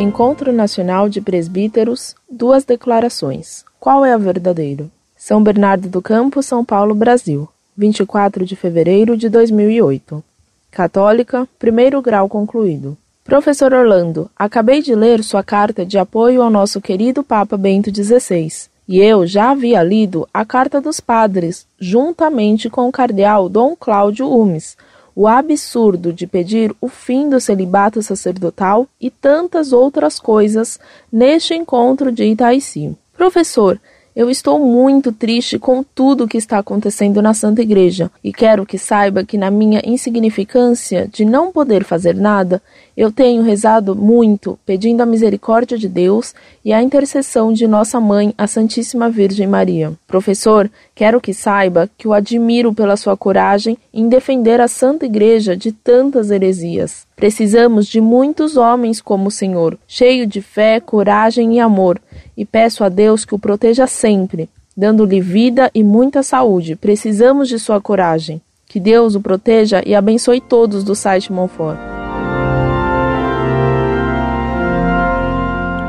Encontro Nacional de Presbíteros, duas declarações. Qual é a verdadeira? São Bernardo do Campo, São Paulo, Brasil, 24 de fevereiro de 2008. Católica, primeiro grau concluído. Professor Orlando, acabei de ler sua carta de apoio ao nosso querido Papa Bento XVI. E eu já havia lido a carta dos padres, juntamente com o cardeal Dom Cláudio Umes, o absurdo de pedir o fim do celibato sacerdotal e tantas outras coisas neste encontro de Itaici. Professor, eu estou muito triste com tudo o que está acontecendo na Santa Igreja e quero que saiba que, na minha insignificância de não poder fazer nada, eu tenho rezado muito, pedindo a misericórdia de Deus e a intercessão de Nossa Mãe, a Santíssima Virgem Maria. Professor, quero que saiba que o admiro pela sua coragem em defender a Santa Igreja de tantas heresias. Precisamos de muitos homens como o Senhor, cheio de fé, coragem e amor e peço a Deus que o proteja sempre, dando-lhe vida e muita saúde. Precisamos de sua coragem. Que Deus o proteja e abençoe todos do site Monfort.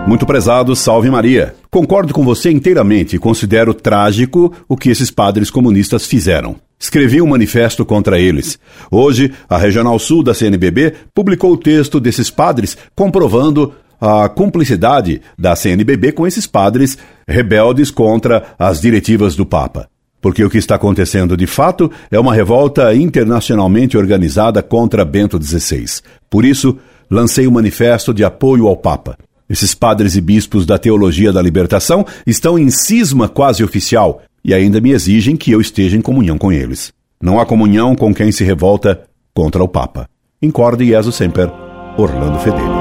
Muito prezado, salve Maria. Concordo com você inteiramente e considero trágico o que esses padres comunistas fizeram. Escrevi um manifesto contra eles. Hoje, a Regional Sul da CNBB publicou o texto desses padres comprovando a cumplicidade da CNBB com esses padres rebeldes contra as diretivas do Papa. Porque o que está acontecendo de fato é uma revolta internacionalmente organizada contra Bento XVI. Por isso, lancei um manifesto de apoio ao Papa. Esses padres e bispos da teologia da libertação estão em cisma quase oficial e ainda me exigem que eu esteja em comunhão com eles. Não há comunhão com quem se revolta contra o Papa. Incorde Jesus Semper, Orlando Fedeli.